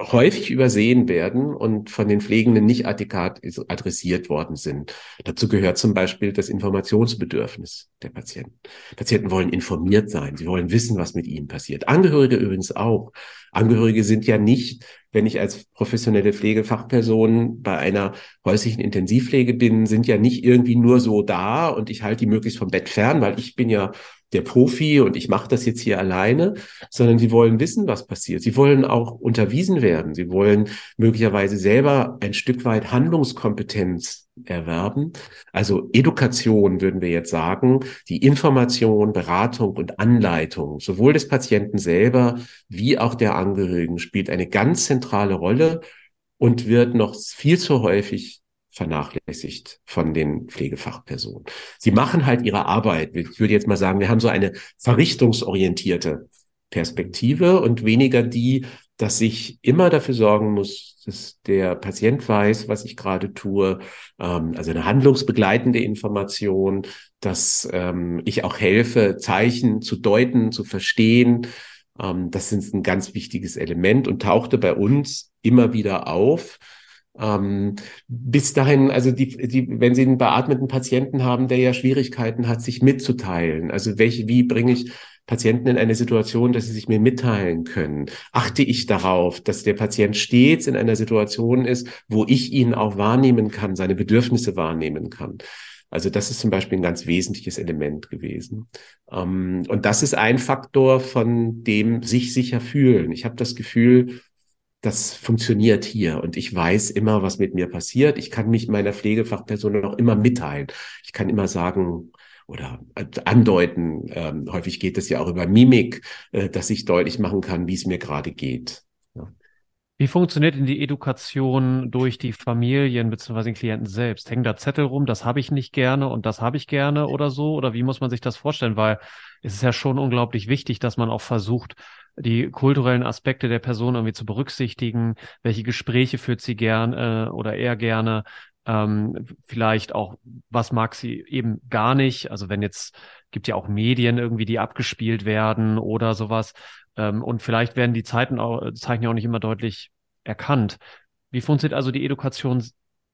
Speaker 3: häufig übersehen werden und von den Pflegenden nicht adäquat adressiert worden sind. Dazu gehört zum Beispiel das Informationsbedürfnis der Patienten. Patienten wollen informiert sein, sie wollen wissen, was mit ihnen passiert. Angehörige übrigens auch. Angehörige sind ja nicht, wenn ich als professionelle Pflegefachperson bei einer häuslichen Intensivpflege bin, sind ja nicht irgendwie nur so da und ich halte die möglichst vom Bett fern, weil ich bin ja der Profi und ich mache das jetzt hier alleine, sondern sie wollen wissen, was passiert. Sie wollen auch unterwiesen werden. Sie wollen möglicherweise selber ein Stück weit Handlungskompetenz erwerben. Also Education würden wir jetzt sagen, die Information, Beratung und Anleitung sowohl des Patienten selber wie auch der Angehörigen spielt eine ganz zentrale Rolle und wird noch viel zu häufig vernachlässigt von den Pflegefachpersonen. Sie machen halt ihre Arbeit. Ich würde jetzt mal sagen, wir haben so eine verrichtungsorientierte Perspektive und weniger die, dass ich immer dafür sorgen muss, dass der Patient weiß, was ich gerade tue, ähm, also eine handlungsbegleitende Information, dass ähm, ich auch helfe, Zeichen zu deuten, zu verstehen. Ähm, das ist ein ganz wichtiges Element und tauchte bei uns immer wieder auf. Ähm, bis dahin, also die, die, wenn Sie einen beatmeten Patienten haben, der ja Schwierigkeiten hat, sich mitzuteilen, also welche, wie bringe ich Patienten in eine Situation, dass sie sich mir mitteilen können? Achte ich darauf, dass der Patient stets in einer Situation ist, wo ich ihn auch wahrnehmen kann, seine Bedürfnisse wahrnehmen kann? Also das ist zum Beispiel ein ganz wesentliches Element gewesen. Ähm, und das ist ein Faktor von dem sich sicher fühlen. Ich habe das Gefühl, das funktioniert hier und ich weiß immer, was mit mir passiert. Ich kann mich meiner Pflegefachperson auch immer mitteilen. Ich kann immer sagen oder andeuten, ähm, häufig geht es ja auch über Mimik, äh, dass ich deutlich machen kann, wie es mir gerade geht. Ja.
Speaker 2: Wie funktioniert denn die Education durch die Familien bzw. den Klienten selbst? Hängen da Zettel rum, das habe ich nicht gerne und das habe ich gerne oder so? Oder wie muss man sich das vorstellen? Weil es ist ja schon unglaublich wichtig, dass man auch versucht, die kulturellen Aspekte der Person irgendwie zu berücksichtigen, welche Gespräche führt sie gern äh, oder eher gerne, ähm, vielleicht auch, was mag sie eben gar nicht. Also wenn jetzt gibt ja auch Medien irgendwie, die abgespielt werden oder sowas. Ähm, und vielleicht werden die Zeiten auch, Zeichen ja auch nicht immer deutlich erkannt. Wie funktioniert also die Education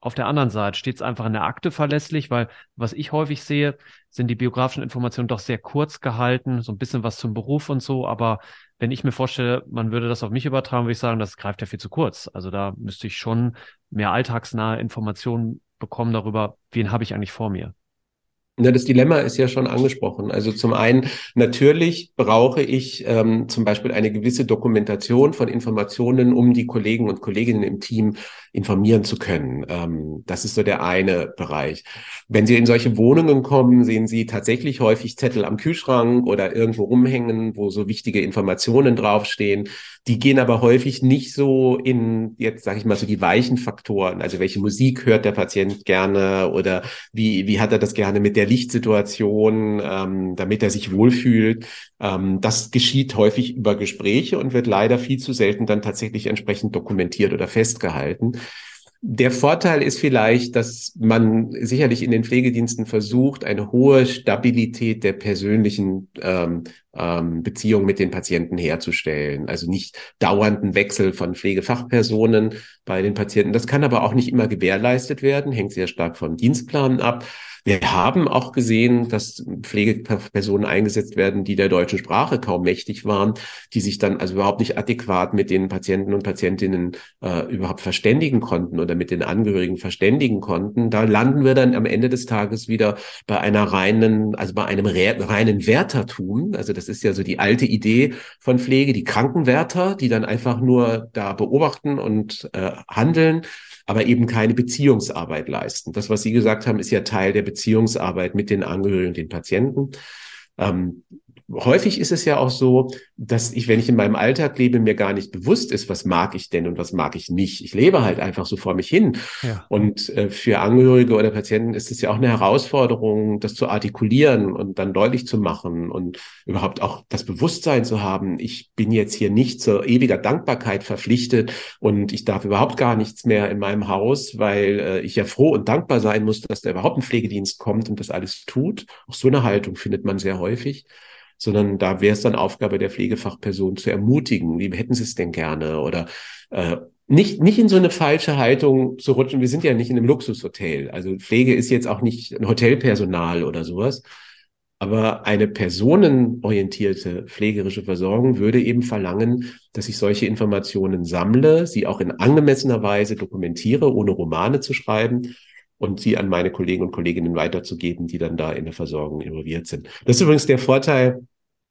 Speaker 2: auf der anderen Seite steht es einfach in der Akte verlässlich, weil was ich häufig sehe, sind die biografischen Informationen doch sehr kurz gehalten, so ein bisschen was zum Beruf und so. Aber wenn ich mir vorstelle, man würde das auf mich übertragen, würde ich sagen, das greift ja viel zu kurz. Also da müsste ich schon mehr alltagsnahe Informationen bekommen darüber, wen habe ich eigentlich vor mir.
Speaker 3: Ja, das Dilemma ist ja schon angesprochen. Also zum einen, natürlich brauche ich ähm, zum Beispiel eine gewisse Dokumentation von Informationen, um die Kollegen und Kolleginnen im Team informieren zu können. Ähm, das ist so der eine Bereich. Wenn Sie in solche Wohnungen kommen, sehen Sie tatsächlich häufig Zettel am Kühlschrank oder irgendwo rumhängen, wo so wichtige Informationen draufstehen. Die gehen aber häufig nicht so in, jetzt sage ich mal, so die weichen Faktoren. Also welche Musik hört der Patient gerne oder wie, wie hat er das gerne mit der Lichtsituation, ähm, damit er sich wohlfühlt. Ähm, das geschieht häufig über Gespräche und wird leider viel zu selten dann tatsächlich entsprechend dokumentiert oder festgehalten. Der Vorteil ist vielleicht, dass man sicherlich in den Pflegediensten versucht, eine hohe Stabilität der persönlichen ähm, ähm, Beziehung mit den Patienten herzustellen. Also nicht dauernden Wechsel von Pflegefachpersonen bei den Patienten. Das kann aber auch nicht immer gewährleistet werden, hängt sehr stark vom Dienstplan ab. Wir haben auch gesehen, dass Pflegepersonen eingesetzt werden, die der deutschen Sprache kaum mächtig waren, die sich dann also überhaupt nicht adäquat mit den Patienten und Patientinnen äh, überhaupt verständigen konnten oder mit den Angehörigen verständigen konnten. Da landen wir dann am Ende des Tages wieder bei einer reinen, also bei einem reinen Wärtertum. Also das ist ja so die alte Idee von Pflege, die Krankenwärter, die dann einfach nur da beobachten und äh, handeln aber eben keine Beziehungsarbeit leisten. Das, was Sie gesagt haben, ist ja Teil der Beziehungsarbeit mit den Angehörigen und den Patienten. Ähm, häufig ist es ja auch so, dass ich, wenn ich in meinem Alltag lebe, mir gar nicht bewusst ist, was mag ich denn und was mag ich nicht. Ich lebe halt einfach so vor mich hin. Ja. Und äh, für Angehörige oder Patienten ist es ja auch eine Herausforderung, das zu artikulieren und dann deutlich zu machen und überhaupt auch das Bewusstsein zu haben, ich bin jetzt hier nicht zur ewiger Dankbarkeit verpflichtet und ich darf überhaupt gar nichts mehr in meinem Haus, weil äh, ich ja froh und dankbar sein muss, dass da überhaupt ein Pflegedienst kommt und das alles tut. Auch so eine Haltung findet man sehr häufig sondern da wäre es dann Aufgabe der Pflegefachperson zu ermutigen, wie hätten Sie es denn gerne oder äh, nicht, nicht in so eine falsche Haltung zu rutschen. Wir sind ja nicht in einem Luxushotel. Also Pflege ist jetzt auch nicht ein Hotelpersonal oder sowas. Aber eine personenorientierte pflegerische Versorgung würde eben verlangen, dass ich solche Informationen sammle, sie auch in angemessener Weise dokumentiere, ohne Romane zu schreiben und sie an meine Kollegen und Kolleginnen weiterzugeben, die dann da in der Versorgung involviert sind. Das ist übrigens der Vorteil,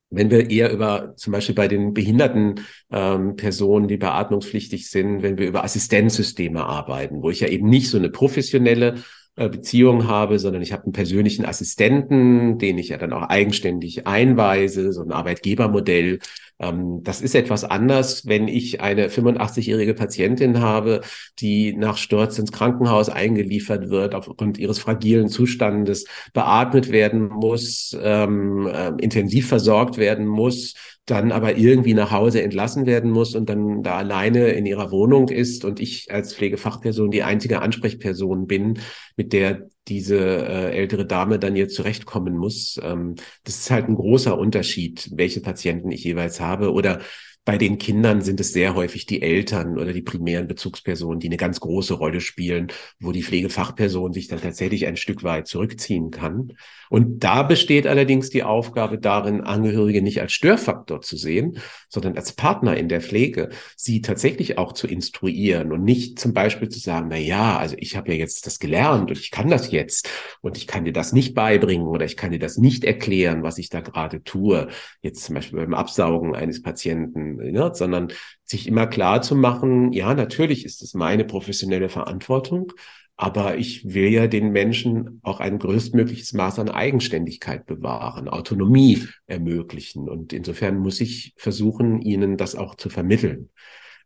Speaker 3: wenn wir eher über zum Beispiel bei den behinderten ähm, Personen, die beatmungspflichtig sind, wenn wir über Assistenzsysteme arbeiten, wo ich ja eben nicht so eine professionelle äh, Beziehung habe, sondern ich habe einen persönlichen Assistenten, den ich ja dann auch eigenständig einweise, so ein Arbeitgebermodell. Ähm, das ist etwas anders, wenn ich eine 85-jährige Patientin habe, die nach Sturz ins Krankenhaus eingeliefert wird, aufgrund ihres fragilen Zustandes beatmet werden muss, ähm, äh, intensiv versorgt werden muss, dann aber irgendwie nach Hause entlassen werden muss und dann da alleine in ihrer Wohnung ist und ich als Pflegefachperson die einzige Ansprechperson bin, mit der diese äh, ältere Dame dann jetzt zurechtkommen muss. Ähm, das ist halt ein großer Unterschied, welche Patienten ich jeweils habe oder bei den Kindern sind es sehr häufig die Eltern oder die primären Bezugspersonen, die eine ganz große Rolle spielen, wo die Pflegefachperson sich dann tatsächlich ein Stück weit zurückziehen kann. Und da besteht allerdings die Aufgabe darin, Angehörige nicht als Störfaktor zu sehen, sondern als Partner in der Pflege, sie tatsächlich auch zu instruieren und nicht zum Beispiel zu sagen, na ja, also ich habe ja jetzt das gelernt und ich kann das jetzt und ich kann dir das nicht beibringen oder ich kann dir das nicht erklären, was ich da gerade tue. Jetzt zum Beispiel beim Absaugen eines Patienten, ne, sondern sich immer klar zu machen, ja, natürlich ist es meine professionelle Verantwortung, aber ich will ja den Menschen auch ein größtmögliches Maß an Eigenständigkeit bewahren, Autonomie ermöglichen. Und insofern muss ich versuchen, ihnen das auch zu vermitteln.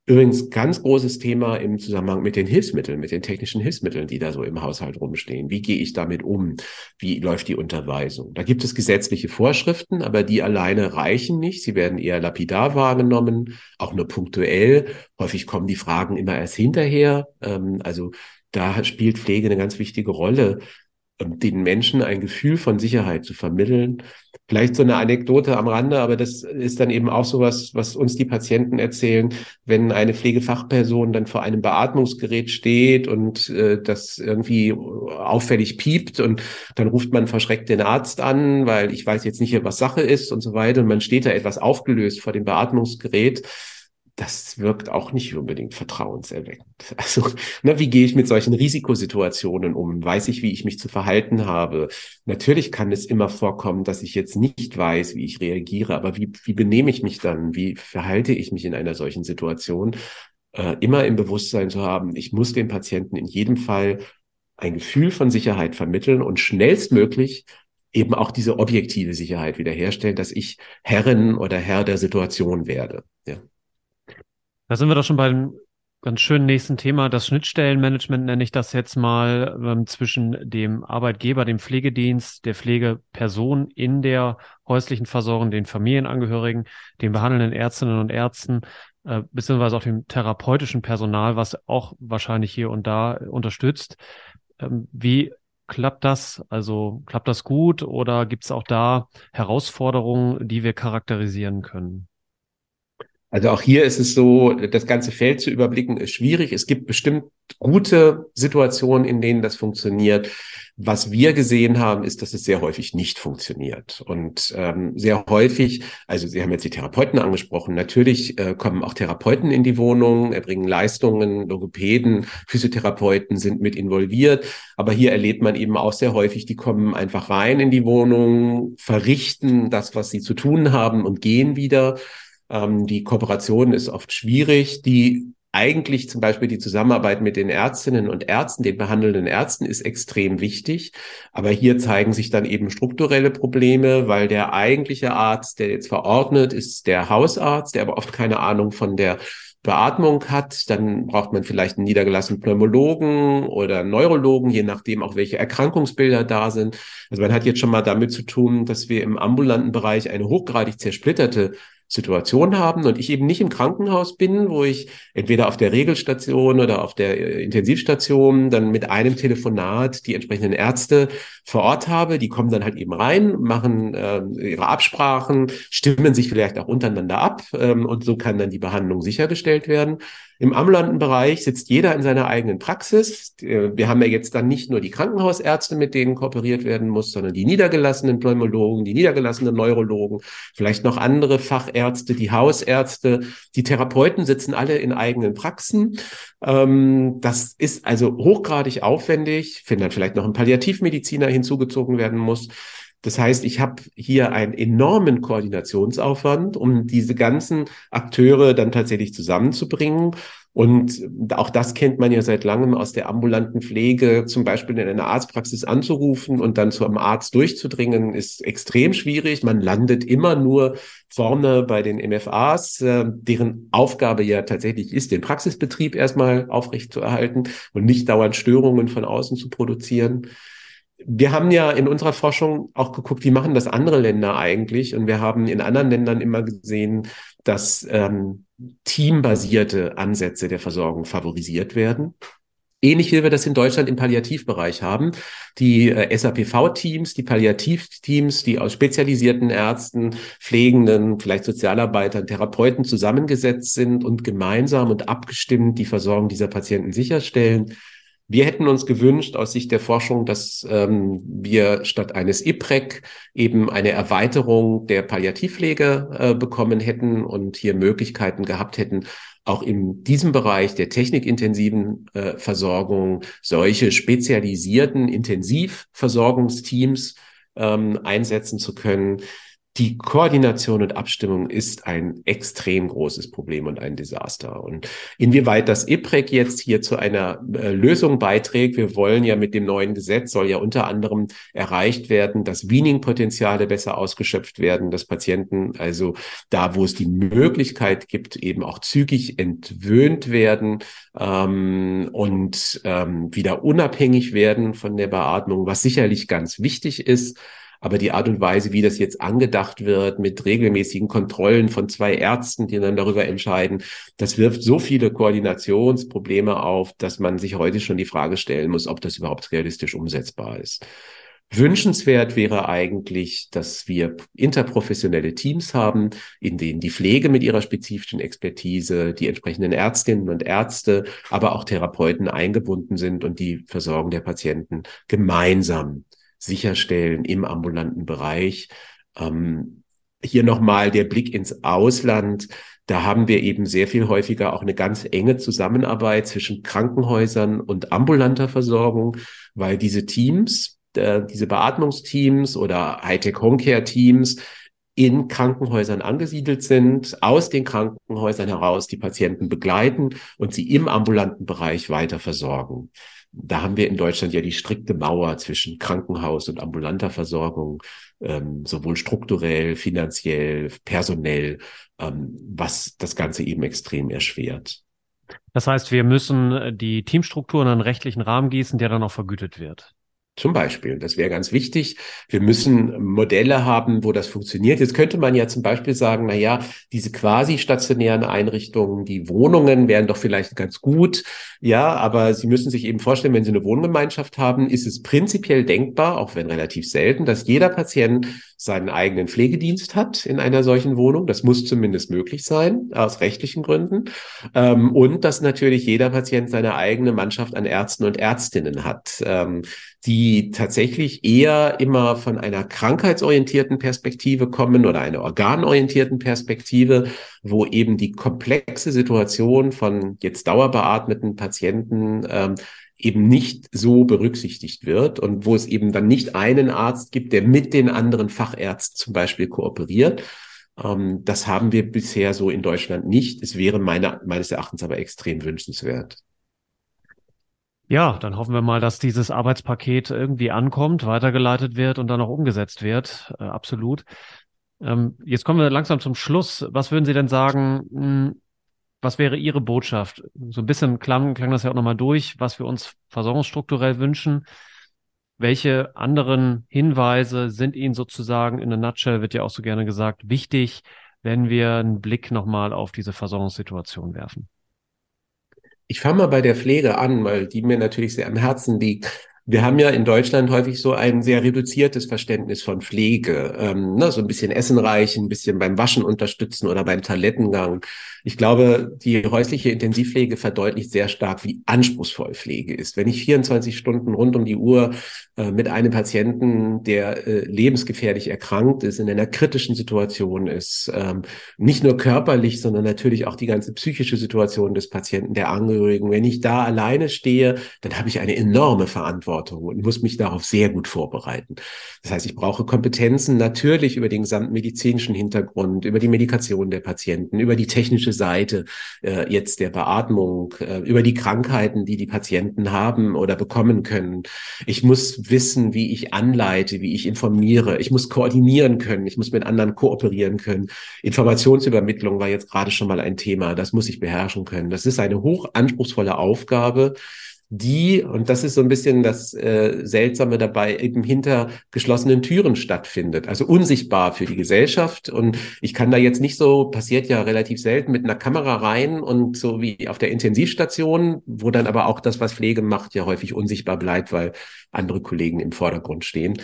Speaker 3: Übrigens ganz großes Thema im Zusammenhang mit den Hilfsmitteln, mit den technischen Hilfsmitteln, die da so im Haushalt rumstehen. Wie gehe ich damit um? Wie läuft die Unterweisung? Da gibt es gesetzliche Vorschriften, aber die alleine reichen nicht. Sie werden eher lapidar wahrgenommen, auch nur punktuell. Häufig kommen die Fragen immer erst hinterher. Ähm, also da spielt Pflege eine ganz wichtige Rolle, den Menschen ein Gefühl von Sicherheit zu vermitteln. Vielleicht so eine Anekdote am Rande, aber das ist dann eben auch sowas, was uns die Patienten erzählen, wenn eine Pflegefachperson dann vor einem Beatmungsgerät steht und äh, das irgendwie auffällig piept und dann ruft man verschreckt den Arzt an, weil ich weiß jetzt nicht, was Sache ist und so weiter. Und man steht da etwas aufgelöst vor dem Beatmungsgerät das wirkt auch nicht unbedingt vertrauenserweckend. Also, ne, wie gehe ich mit solchen Risikosituationen um? Weiß ich, wie ich mich zu verhalten habe? Natürlich kann es immer vorkommen, dass ich jetzt nicht weiß, wie ich reagiere, aber wie, wie benehme ich mich dann? Wie verhalte ich mich in einer solchen Situation? Äh, immer im Bewusstsein zu haben, ich muss dem Patienten in jedem Fall ein Gefühl von Sicherheit vermitteln und schnellstmöglich eben auch diese objektive Sicherheit wiederherstellen, dass ich Herrin oder Herr der Situation werde. Ja.
Speaker 2: Da sind wir doch schon beim ganz schönen nächsten Thema. Das Schnittstellenmanagement nenne ich das jetzt mal ähm, zwischen dem Arbeitgeber, dem Pflegedienst, der Pflegeperson in der häuslichen Versorgung, den Familienangehörigen, den behandelnden Ärztinnen und Ärzten, äh, beziehungsweise auch dem therapeutischen Personal, was auch wahrscheinlich hier und da unterstützt. Ähm, wie klappt das? Also klappt das gut oder gibt es auch da Herausforderungen, die wir charakterisieren können?
Speaker 3: Also auch hier ist es so, das ganze Feld zu überblicken ist schwierig. Es gibt bestimmt gute Situationen, in denen das funktioniert. Was wir gesehen haben, ist, dass es sehr häufig nicht funktioniert. Und ähm, sehr häufig, also Sie haben jetzt die Therapeuten angesprochen, natürlich äh, kommen auch Therapeuten in die Wohnung, erbringen Leistungen, Logopäden, Physiotherapeuten sind mit involviert. Aber hier erlebt man eben auch sehr häufig, die kommen einfach rein in die Wohnung, verrichten das, was sie zu tun haben und gehen wieder. Ähm, die Kooperation ist oft schwierig. Die eigentlich zum Beispiel die Zusammenarbeit mit den Ärztinnen und Ärzten, den behandelnden Ärzten ist extrem wichtig. Aber hier zeigen sich dann eben strukturelle Probleme, weil der eigentliche Arzt, der jetzt verordnet, ist der Hausarzt, der aber oft keine Ahnung von der Beatmung hat, dann braucht man vielleicht einen niedergelassenen Pneumologen oder Neurologen, je nachdem auch welche Erkrankungsbilder da sind. Also man hat jetzt schon mal damit zu tun, dass wir im ambulanten Bereich eine hochgradig zersplitterte Situation haben und ich eben nicht im Krankenhaus bin, wo ich entweder auf der Regelstation oder auf der äh, Intensivstation dann mit einem Telefonat die entsprechenden Ärzte vor Ort habe. Die kommen dann halt eben rein, machen äh, ihre Absprachen, stimmen sich vielleicht auch untereinander ab ähm, und so kann dann die Behandlung sichergestellt werden. Im ambulanten Bereich sitzt jeder in seiner eigenen Praxis. Äh, wir haben ja jetzt dann nicht nur die Krankenhausärzte, mit denen kooperiert werden muss, sondern die niedergelassenen Pneumologen, die niedergelassenen Neurologen, vielleicht noch andere Fachärzte, die Hausärzte, die Therapeuten sitzen alle in eigenen Praxen. Ähm, das ist also hochgradig aufwendig, wenn dann vielleicht noch ein Palliativmediziner hinzugezogen werden muss. Das heißt, ich habe hier einen enormen Koordinationsaufwand, um diese ganzen Akteure dann tatsächlich zusammenzubringen. Und auch das kennt man ja seit langem aus der ambulanten Pflege, zum Beispiel in einer Arztpraxis anzurufen und dann zu einem Arzt durchzudringen, ist extrem schwierig. Man landet immer nur vorne bei den MFAs, äh, deren Aufgabe ja tatsächlich ist, den Praxisbetrieb erstmal aufrechtzuerhalten und nicht dauernd Störungen von außen zu produzieren wir haben ja in unserer Forschung auch geguckt, wie machen das andere Länder eigentlich? Und wir haben in anderen Ländern immer gesehen, dass ähm, teambasierte Ansätze der Versorgung favorisiert werden. Ähnlich wie wir das in Deutschland im Palliativbereich haben. Die äh, SAPV-Teams, die Palliativteams, die aus spezialisierten Ärzten, Pflegenden, vielleicht Sozialarbeitern, Therapeuten zusammengesetzt sind und gemeinsam und abgestimmt die Versorgung dieser Patienten sicherstellen. Wir hätten uns gewünscht aus Sicht der Forschung, dass ähm, wir statt eines IPREC eben eine Erweiterung der Palliativpflege äh, bekommen hätten und hier Möglichkeiten gehabt hätten, auch in diesem Bereich der technikintensiven äh, Versorgung solche spezialisierten Intensivversorgungsteams ähm, einsetzen zu können, die Koordination und Abstimmung ist ein extrem großes Problem und ein Desaster. Und inwieweit das IPREC jetzt hier zu einer äh, Lösung beiträgt, wir wollen ja mit dem neuen Gesetz, soll ja unter anderem erreicht werden, dass Weaning-Potenziale besser ausgeschöpft werden, dass Patienten also da, wo es die Möglichkeit gibt, eben auch zügig entwöhnt werden ähm, und ähm, wieder unabhängig werden von der Beatmung, was sicherlich ganz wichtig ist. Aber die Art und Weise, wie das jetzt angedacht wird, mit regelmäßigen Kontrollen von zwei Ärzten, die dann darüber entscheiden, das wirft so viele Koordinationsprobleme auf, dass man sich heute schon die Frage stellen muss, ob das überhaupt realistisch umsetzbar ist. Wünschenswert wäre eigentlich, dass wir interprofessionelle Teams haben, in denen die Pflege mit ihrer spezifischen Expertise, die entsprechenden Ärztinnen und Ärzte, aber auch Therapeuten eingebunden sind und die Versorgung der Patienten gemeinsam sicherstellen im ambulanten Bereich. Ähm, hier nochmal der Blick ins Ausland. Da haben wir eben sehr viel häufiger auch eine ganz enge Zusammenarbeit zwischen Krankenhäusern und ambulanter Versorgung, weil diese Teams, äh, diese Beatmungsteams oder Hightech Homecare Teams in Krankenhäusern angesiedelt sind, aus den Krankenhäusern heraus die Patienten begleiten und sie im ambulanten Bereich weiter versorgen. Da haben wir in Deutschland ja die strikte Mauer zwischen Krankenhaus und ambulanter Versorgung, ähm, sowohl strukturell, finanziell, personell, ähm, was das Ganze eben extrem erschwert.
Speaker 2: Das heißt, wir müssen die Teamstruktur in einen rechtlichen Rahmen gießen, der dann auch vergütet wird.
Speaker 3: Zum Beispiel, das wäre ganz wichtig. Wir müssen Modelle haben, wo das funktioniert. Jetzt könnte man ja zum Beispiel sagen, na ja, diese quasi stationären Einrichtungen, die Wohnungen wären doch vielleicht ganz gut. Ja, aber Sie müssen sich eben vorstellen, wenn Sie eine Wohngemeinschaft haben, ist es prinzipiell denkbar, auch wenn relativ selten, dass jeder Patient seinen eigenen Pflegedienst hat in einer solchen Wohnung. Das muss zumindest möglich sein, aus rechtlichen Gründen. Ähm, und dass natürlich jeder Patient seine eigene Mannschaft an Ärzten und Ärztinnen hat, ähm, die tatsächlich eher immer von einer krankheitsorientierten Perspektive kommen oder einer organorientierten Perspektive, wo eben die komplexe Situation von jetzt dauerbeatmeten Patienten ähm, eben nicht so berücksichtigt wird und wo es eben dann nicht einen Arzt gibt, der mit den anderen Fachärzten zum Beispiel kooperiert. Ähm, das haben wir bisher so in Deutschland nicht. Es wäre meine, meines Erachtens aber extrem wünschenswert.
Speaker 2: Ja, dann hoffen wir mal, dass dieses Arbeitspaket irgendwie ankommt, weitergeleitet wird und dann auch umgesetzt wird. Äh, absolut. Ähm, jetzt kommen wir langsam zum Schluss. Was würden Sie denn sagen? Hm, was wäre Ihre Botschaft? So ein bisschen klang, klang das ja auch nochmal durch, was wir uns versorgungsstrukturell wünschen. Welche anderen Hinweise sind Ihnen sozusagen in der Nutshell, wird ja auch so gerne gesagt, wichtig, wenn wir einen Blick nochmal auf diese Versorgungssituation werfen?
Speaker 3: Ich fange mal bei der Pflege an, weil die mir natürlich sehr am Herzen liegt. Wir haben ja in Deutschland häufig so ein sehr reduziertes Verständnis von Pflege. Ähm, ne, so ein bisschen Essen reichen, ein bisschen beim Waschen unterstützen oder beim Toilettengang. Ich glaube, die häusliche Intensivpflege verdeutlicht sehr stark, wie anspruchsvoll Pflege ist. Wenn ich 24 Stunden rund um die Uhr äh, mit einem Patienten, der äh, lebensgefährlich erkrankt ist, in einer kritischen Situation ist, ähm, nicht nur körperlich, sondern natürlich auch die ganze psychische Situation des Patienten, der Angehörigen, wenn ich da alleine stehe, dann habe ich eine enorme Verantwortung und muss mich darauf sehr gut vorbereiten. Das heißt, ich brauche Kompetenzen natürlich über den gesamten medizinischen Hintergrund, über die Medikation der Patienten, über die technische Seite äh, jetzt der Beatmung, äh, über die Krankheiten, die die Patienten haben oder bekommen können. Ich muss wissen, wie ich anleite, wie ich informiere. Ich muss koordinieren können. Ich muss mit anderen kooperieren können. Informationsübermittlung war jetzt gerade schon mal ein Thema. Das muss ich beherrschen können. Das ist eine hoch anspruchsvolle Aufgabe die, und das ist so ein bisschen das äh, Seltsame dabei, eben hinter geschlossenen Türen stattfindet, also unsichtbar für die Gesellschaft. Und ich kann da jetzt nicht so, passiert ja relativ selten, mit einer Kamera rein und so wie auf der Intensivstation, wo dann aber auch das, was Pflege macht, ja häufig unsichtbar bleibt, weil andere Kollegen im Vordergrund stehen.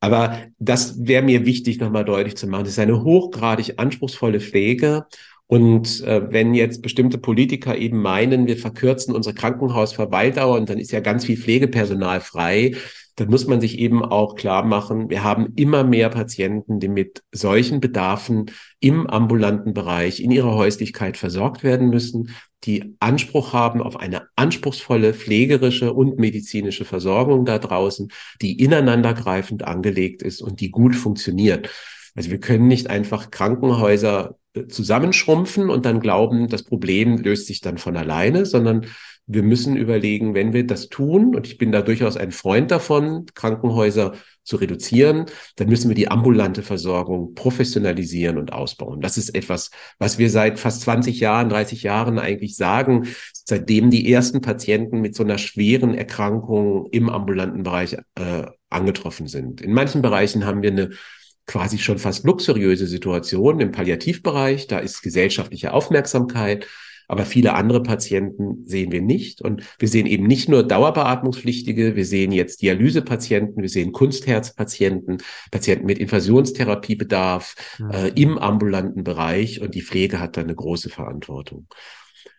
Speaker 3: Aber das wäre mir wichtig, nochmal deutlich zu machen. Das ist eine hochgradig anspruchsvolle Pflege und äh, wenn jetzt bestimmte Politiker eben meinen, wir verkürzen unsere Krankenhausverweildauer und dann ist ja ganz viel Pflegepersonal frei, dann muss man sich eben auch klar machen, wir haben immer mehr Patienten, die mit solchen Bedarfen im ambulanten Bereich, in ihrer Häuslichkeit versorgt werden müssen, die Anspruch haben auf eine anspruchsvolle pflegerische und medizinische Versorgung da draußen, die ineinandergreifend angelegt ist und die gut funktioniert. Also wir können nicht einfach Krankenhäuser zusammenschrumpfen und dann glauben, das Problem löst sich dann von alleine, sondern wir müssen überlegen, wenn wir das tun, und ich bin da durchaus ein Freund davon, Krankenhäuser zu reduzieren, dann müssen wir die ambulante Versorgung professionalisieren und ausbauen. Das ist etwas, was wir seit fast 20 Jahren, 30 Jahren eigentlich sagen, seitdem die ersten Patienten mit so einer schweren Erkrankung im ambulanten Bereich äh, angetroffen sind. In manchen Bereichen haben wir eine quasi schon fast luxuriöse Situation im Palliativbereich. Da ist gesellschaftliche Aufmerksamkeit. Aber viele andere Patienten sehen wir nicht. Und wir sehen eben nicht nur Dauerbeatmungspflichtige, wir sehen jetzt Dialysepatienten, wir sehen Kunstherzpatienten, Patienten mit Infusionstherapiebedarf mhm. äh, im ambulanten Bereich. Und die Pflege hat da eine große Verantwortung.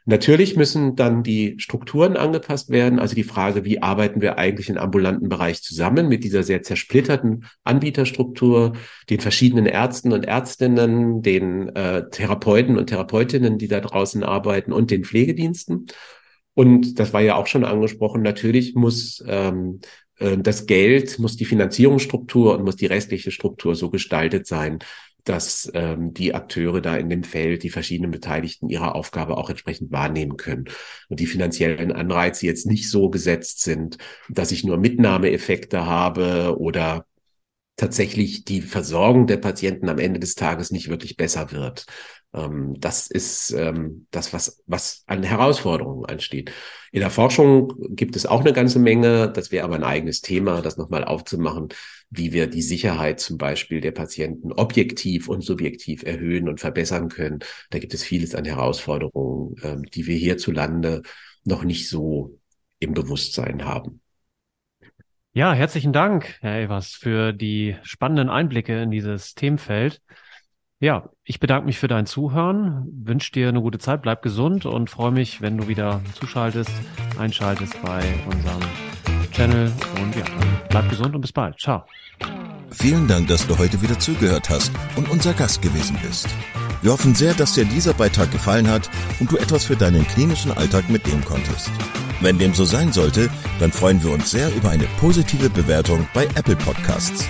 Speaker 3: Natürlich müssen dann die Strukturen angepasst werden. Also die Frage, wie arbeiten wir eigentlich im ambulanten Bereich zusammen mit dieser sehr zersplitterten Anbieterstruktur, den verschiedenen Ärzten und Ärztinnen, den äh, Therapeuten und Therapeutinnen, die da draußen arbeiten und den Pflegediensten. Und das war ja auch schon angesprochen, natürlich muss ähm, äh, das Geld, muss die Finanzierungsstruktur und muss die restliche Struktur so gestaltet sein, dass ähm, die Akteure da in dem Feld, die verschiedenen Beteiligten ihre Aufgabe auch entsprechend wahrnehmen können. Und die finanziellen Anreize jetzt nicht so gesetzt sind, dass ich nur Mitnahmeeffekte habe oder tatsächlich die Versorgung der Patienten am Ende des Tages nicht wirklich besser wird. Ähm, das ist ähm, das, was, was an Herausforderungen ansteht. In der Forschung gibt es auch eine ganze Menge. Das wäre aber ein eigenes Thema, das nochmal aufzumachen wie wir die Sicherheit zum Beispiel der Patienten objektiv und subjektiv erhöhen und verbessern können. Da gibt es vieles an Herausforderungen, ähm, die wir hierzulande noch nicht so im Bewusstsein haben.
Speaker 2: Ja, herzlichen Dank, Herr Evers, für die spannenden Einblicke in dieses Themenfeld. Ja, ich bedanke mich für dein Zuhören, wünsche dir eine gute Zeit, bleib gesund und freue mich, wenn du wieder zuschaltest, einschaltest bei unserem Channel und ja, bleib gesund und bis bald. Ciao.
Speaker 1: Vielen Dank, dass du heute wieder zugehört hast und unser Gast gewesen bist. Wir hoffen sehr, dass dir dieser Beitrag gefallen hat und du etwas für deinen klinischen Alltag mitnehmen konntest. Wenn dem so sein sollte, dann freuen wir uns sehr über eine positive Bewertung bei Apple Podcasts.